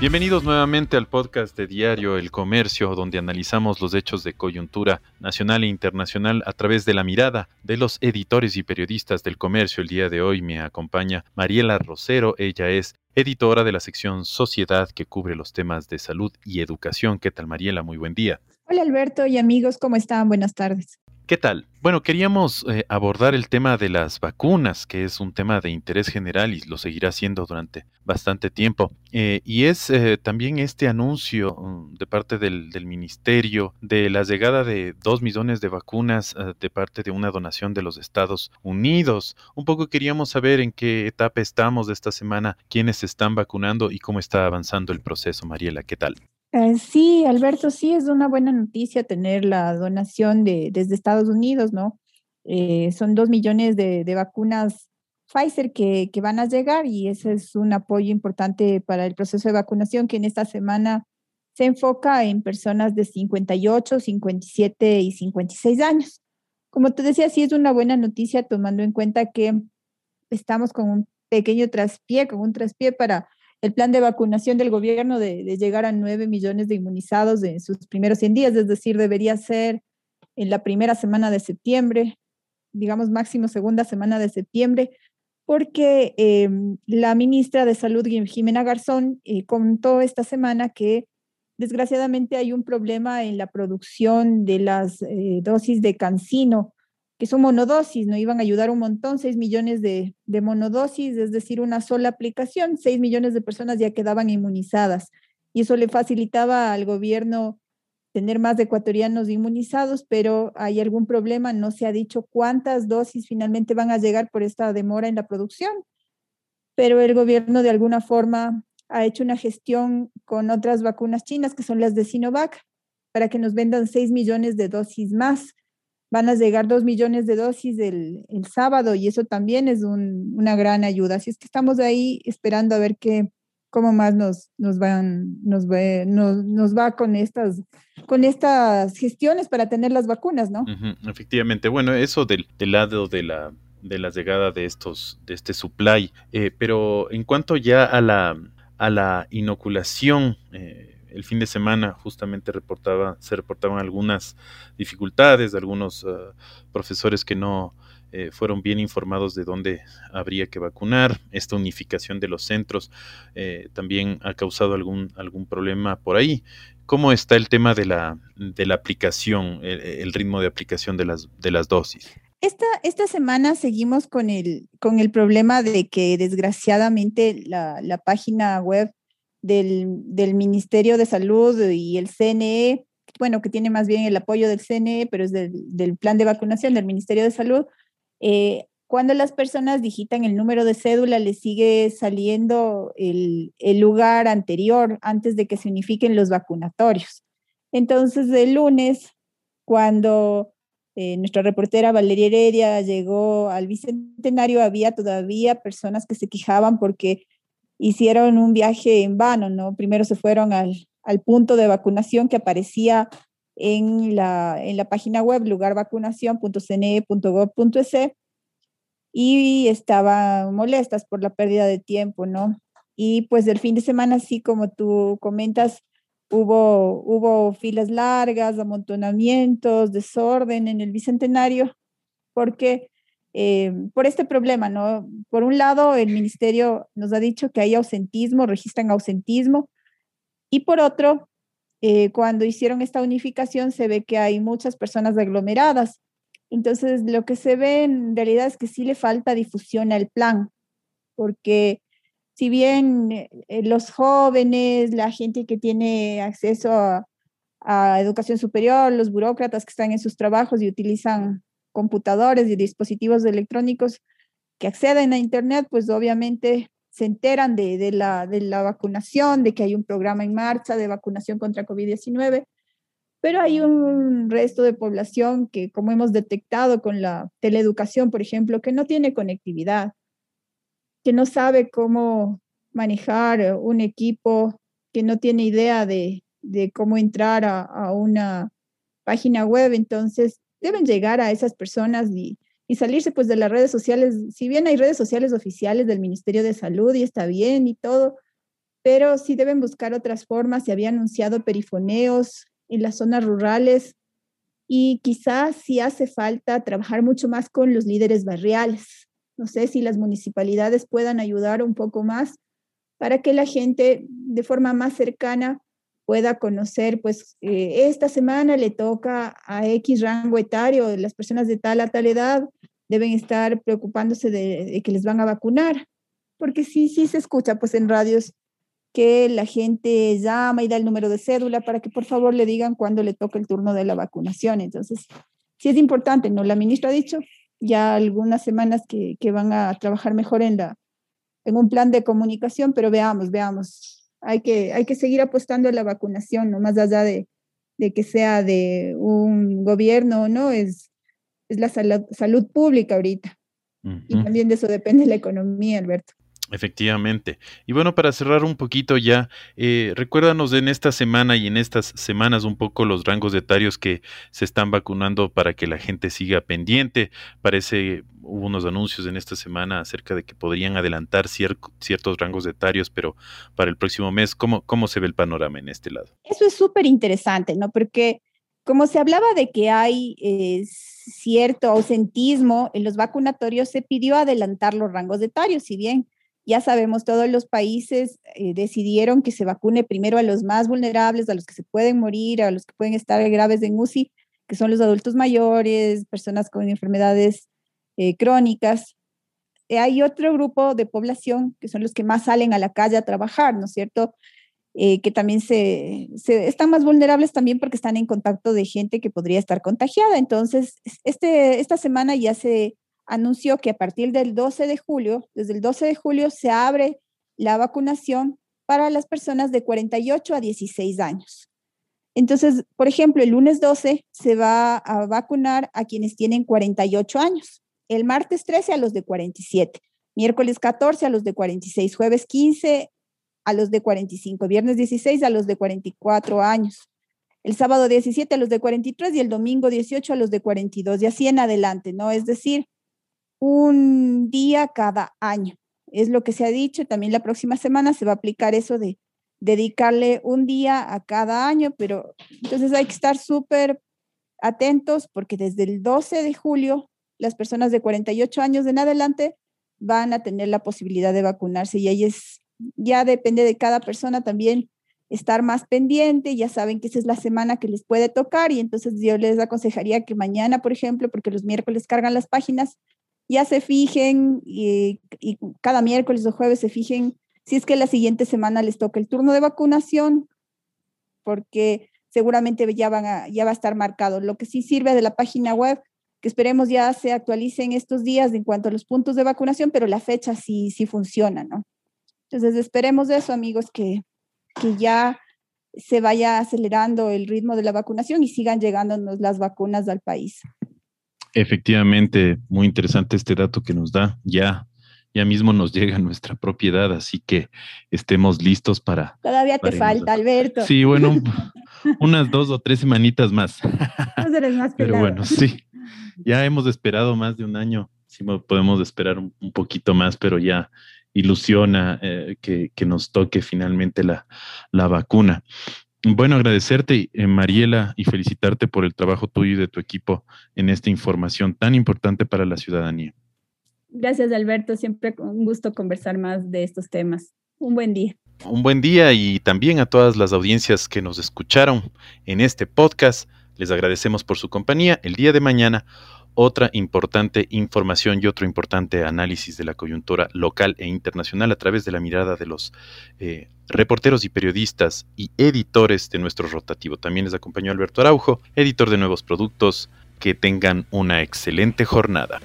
Bienvenidos nuevamente al podcast de Diario El Comercio, donde analizamos los hechos de coyuntura nacional e internacional a través de la mirada de los editores y periodistas del comercio. El día de hoy me acompaña Mariela Rosero, ella es editora de la sección Sociedad que cubre los temas de salud y educación. ¿Qué tal Mariela? Muy buen día. Hola Alberto y amigos, ¿cómo están? Buenas tardes. ¿Qué tal? Bueno, queríamos eh, abordar el tema de las vacunas, que es un tema de interés general y lo seguirá siendo durante bastante tiempo. Eh, y es eh, también este anuncio mm, de parte del, ministerio de la llegada de dos millones de vacunas de parte de una donación de los Estados Unidos. Un poco queríamos saber en qué etapa estamos de esta semana, quiénes se están vacunando y cómo está avanzando el proceso. Mariela, ¿qué tal? Eh, sí, Alberto, sí es una buena noticia tener la donación de, desde Estados Unidos, ¿no? Eh, son dos millones de, vacunas Pfizer que, que, van a llegar y ese es un apoyo importante para el proceso de vacunación que en esta semana se enfoca en personas de 58, 57 y 56 años. Como te decía, sí es una buena noticia tomando en cuenta que estamos con un pequeño traspié, con un traspié para el plan de vacunación del gobierno de, llegar a 9 millones de inmunizados en sus primeros 100 días, es decir, debería ser en la primera semana de septiembre, digamos máximo segunda semana de septiembre, porque em, la ministra de Salud, Jimena Garzón, eh, contó esta semana que desgraciadamente hay un problema en la producción de las eh, dosis de cancino que son monodosis, ¿no? Iban a ayudar un montón, 6 millones de, de monodosis, es decir, una sola aplicación, 6 millones de personas ya quedaban inmunizadas. Y eso le facilitaba al gobierno tener más ecuatorianos inmunizados, pero hay algún problema, no se ha dicho cuántas dosis finalmente van a llegar por esta demora en la producción, pero el gobierno de alguna forma ha hecho una gestión con otras vacunas chinas, que son las de Sinovac, para que nos vendan 6 millones de dosis más van a llegar dos millones de dosis el, el sábado y eso también es un, una gran ayuda. Así es que estamos ahí esperando a ver qué, cómo más nos, nos, van, nos, ve, nos, nos, va con estas, con estas gestiones para tener las vacunas, ¿no? efectivamente, bueno, eso del, del, lado de la de la llegada de estos, de este supply, eh, pero en cuanto ya a la, a la inoculación, eh, el fin de semana justamente reportaba, se reportaban algunas dificultades de algunos uh, profesores que no eh, fueron bien informados de dónde habría que vacunar. Esta unificación de los centros eh, también ha causado algún, algún problema por ahí. ¿Cómo está el tema de la, de la aplicación, el, el ritmo de aplicación de las, de las dosis? Esta, esta semana seguimos con el, con el problema de que desgraciadamente la, la página web del, del, Ministerio de Salud y el CNE, bueno, que tiene más bien el apoyo del CNE, pero es del, del plan de vacunación del Ministerio de Salud, eh, cuando las personas digitan el número de cédula, les sigue saliendo el, el, lugar anterior antes de que se unifiquen los vacunatorios. Entonces, el lunes, cuando eh, nuestra reportera Valeria Heredia llegó al Bicentenario, había todavía personas que se quejaban porque hicieron un viaje en vano, ¿no? Primero se fueron al, al punto de vacunación que aparecía en la, en la página web lugarvacunación.cne.gov.es y estaban molestas por la pérdida de tiempo, ¿no? Y pues el fin de semana, así como tú comentas, hubo, hubo filas largas, amontonamientos, desorden en el Bicentenario, porque eh, por este problema, ¿no? Por un lado, el ministerio nos ha dicho que hay ausentismo, registran ausentismo, y por otro, eh, cuando hicieron esta unificación se ve que hay muchas personas aglomeradas. Entonces, lo que se ve en realidad es que sí le falta difusión al plan, porque si bien eh, los jóvenes, la gente que tiene acceso a, a educación superior, los burócratas que están en sus trabajos y utilizan computadores y dispositivos electrónicos que acceden a Internet, pues obviamente se enteran de, de, la, de la vacunación, de que hay un programa en marcha de vacunación contra COVID-19, pero hay un resto de población que, como hemos detectado con la teleeducación, por ejemplo, que no tiene conectividad, que no sabe cómo manejar un equipo, que no tiene idea de, de cómo entrar a, a, una página web. Entonces, deben llegar a esas personas y, y salirse pues de las redes sociales. Si bien hay redes sociales oficiales del Ministerio de Salud y está bien y todo, pero sí deben buscar otras formas. Se había anunciado perifoneos en las zonas rurales y quizás sí hace falta trabajar mucho más con los líderes barriales. No sé si las municipalidades puedan ayudar un poco más para que la gente de forma más cercana pueda conocer, pues eh, esta semana le toca a X rango etario, las personas de tal a tal edad deben estar preocupándose de, de que les van a vacunar, porque sí, sí se escucha pues en radios que la gente llama y da el número de cédula para que por favor le digan cuándo le toca el turno de la vacunación. Entonces, sí es importante, ¿no? La ministra ha dicho ya algunas semanas que, que van a trabajar mejor en, la, en un plan de comunicación, pero veamos, veamos. Hay que, hay que seguir apostando a la vacunación, no más allá de, de que sea de un gobierno o no, es, es la salud, salud pública ahorita. Uh -huh. Y también de eso depende la economía, Alberto. Efectivamente. Y bueno, para cerrar un poquito ya, eh, recuérdanos en esta semana y en estas semanas un poco los rangos etarios que se están vacunando para que la gente siga pendiente. Parece, hubo unos anuncios en esta semana acerca de que podrían adelantar cier ciertos rangos etarios, pero para el próximo mes, ¿cómo, cómo se ve el panorama en este lado? Eso es súper interesante, ¿no? Porque como se hablaba de que hay eh, cierto ausentismo en los vacunatorios, se pidió adelantar los rangos etarios, si bien ya sabemos, todos los países eh, decidieron que se vacune primero a los más vulnerables, a los que se pueden morir, a los que pueden estar graves en UCI, que son los adultos mayores, personas con enfermedades eh, crónicas. Eh, hay otro grupo de población que son los que más salen a la calle a trabajar, ¿no es cierto? que también se, están más vulnerables también porque están en contacto de gente que podría estar contagiada. Entonces, este, esta semana ya se anunció que a partir del 12 de julio, desde el 12 de julio, se abre la vacunación para las personas de 48 a 16 años. Entonces, por ejemplo, el lunes 12 se va a vacunar a quienes tienen 48 años, el martes 13 a los de 47, miércoles 14 a los de 46, jueves 15 a los de 45, viernes 16 a los de 44 años, el sábado 17 a los de 43 y el domingo 18 a los de 42 y así en adelante, ¿no? Es decir, un día cada año. Es lo que se ha dicho. También la próxima semana se va a aplicar eso de dedicarle un día a cada año, pero entonces hay que estar súper atentos porque desde el 12 de julio las personas de 48 años en adelante van a tener la posibilidad de vacunarse y ahí es, ya depende de cada persona también estar más pendiente, ya saben que esa es la semana que les puede tocar y entonces yo les aconsejaría que mañana, por ejemplo, porque los miércoles cargan las páginas, ya se fijen y, cada miércoles o jueves se fijen si es que la siguiente semana les toca el turno de vacunación, porque seguramente ya, van ya va a estar marcado. Lo que sí sirve de la página web, que esperemos ya se actualice en estos días en cuanto a los puntos de vacunación, pero la fecha sí, sí funciona, ¿no? Entonces esperemos eso, amigos, que, que ya se vaya acelerando el ritmo de la vacunación y sigan llegándonos las vacunas al país. Efectivamente, muy interesante este dato que nos da. Ya, ya mismo nos llega nuestra propiedad, así que estemos listos para. Todavía te falta, Alberto. Sí, bueno, unas dos o tres semanitas más. No eres más Pero bueno, sí. Ya hemos esperado más de un año. Sí, podemos esperar un, un poquito más, pero ya ilusiona eh, que, que, nos toque finalmente la, la vacuna. Bueno, agradecerte, eh, Mariela, y felicitarte por el trabajo tuyo y de tu equipo en esta información tan importante para la ciudadanía. Gracias, Alberto. Siempre un gusto conversar más de estos temas. Un buen día. Un buen día y también a todas las audiencias que nos escucharon en este podcast. Les agradecemos por su compañía. El día de mañana otra importante información y otro importante análisis de la coyuntura local e internacional a través de la mirada de los eh, reporteros y periodistas y editores de nuestro rotativo. También les acompañó Alberto Araujo, editor de nuevos productos. Que tengan una excelente jornada.